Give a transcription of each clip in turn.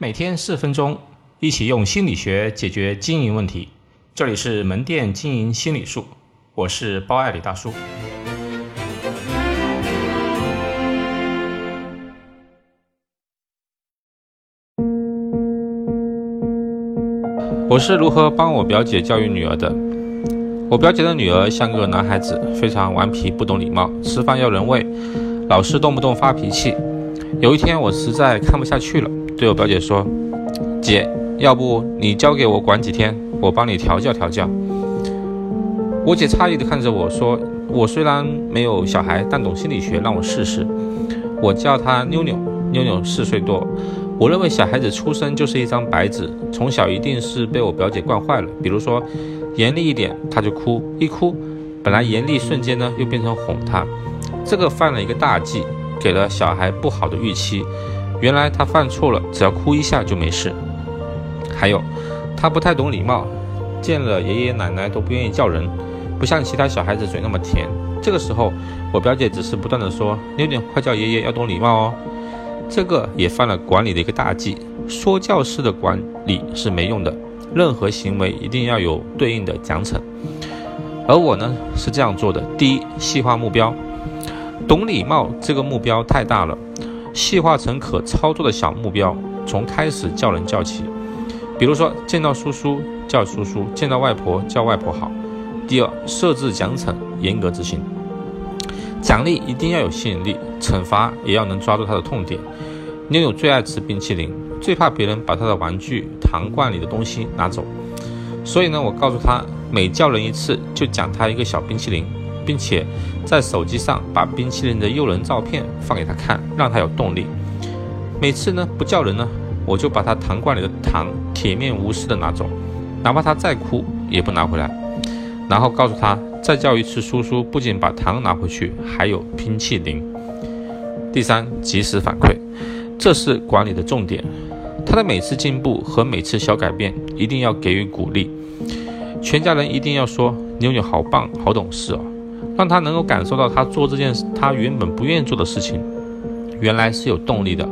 每天四分钟，一起用心理学解决经营问题。这里是门店经营心理术，我是包爱李大叔。我是如何帮我表姐教育女儿的？我表姐的女儿像个男孩子，非常顽皮，不懂礼貌，吃饭要人喂，老是动不动发脾气。有一天，我实在看不下去了，对我表姐说：“姐，要不你交给我管几天，我帮你调教调教。”我姐诧异地看着我说：“我虽然没有小孩，但懂心理学，让我试试。”我叫她妞妞，妞妞四岁多。我认为小孩子出生就是一张白纸，从小一定是被我表姐惯坏了。比如说，严厉一点她就哭，一哭，本来严厉瞬间呢又变成哄她，这个犯了一个大忌，给了小孩不好的预期。原来他犯错了，只要哭一下就没事。还有，他不太懂礼貌，见了爷爷奶奶都不愿意叫人，不像其他小孩子嘴那么甜。这个时候，我表姐只是不断的说：“妞妞，快叫爷爷，要懂礼貌哦。”这个也犯了管理的一个大忌，说教式的管理是没用的，任何行为一定要有对应的奖惩。而我呢是这样做的：第一，细化目标，懂礼貌这个目标太大了，细化成可操作的小目标，从开始叫人叫起。比如说见到叔叔叫叔叔，见到外婆叫外婆好。第二，设置奖惩，严格执行。奖励一定要有吸引力，惩罚也要能抓住他的痛点。妞妞最爱吃冰淇淋，最怕别人把他的玩具、糖罐里的东西拿走。所以呢，我告诉他，每叫人一次就奖他一个小冰淇淋，并且在手机上把冰淇淋的诱人照片放给他看，让他有动力。每次呢不叫人呢，我就把他糖罐里的糖铁面无私的拿走，哪怕他再哭也不拿回来。然后告诉他。再叫一次叔叔，不仅把糖拿回去，还有冰淇淋。第三，及时反馈，这是管理的重点。他的每次进步和每次小改变，一定要给予鼓励。全家人一定要说：“妞妞好棒，好懂事哦。”让他能够感受到他做这件事他原本不愿意做的事情，原来是有动力的。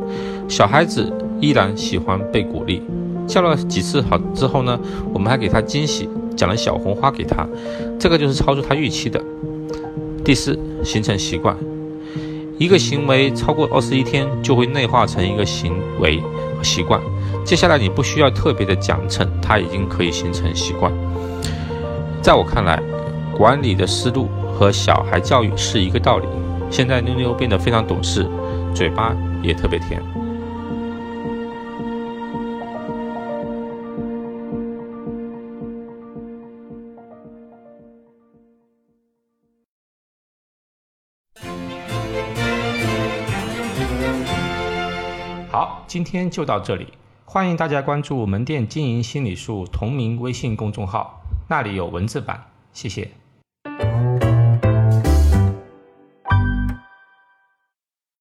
小孩子依然喜欢被鼓励。叫了几次好之后呢，我们还给他惊喜。讲了小红花给他，这个就是超出他预期的。第四，形成习惯，一个行为超过二十一天就会内化成一个行为习惯。接下来你不需要特别的奖惩，他已经可以形成习惯。在我看来，管理的思路和小孩教育是一个道理。现在妞妞变得非常懂事，嘴巴也特别甜。好，今天就到这里。欢迎大家关注门店经营心理术同名微信公众号，那里有文字版。谢谢。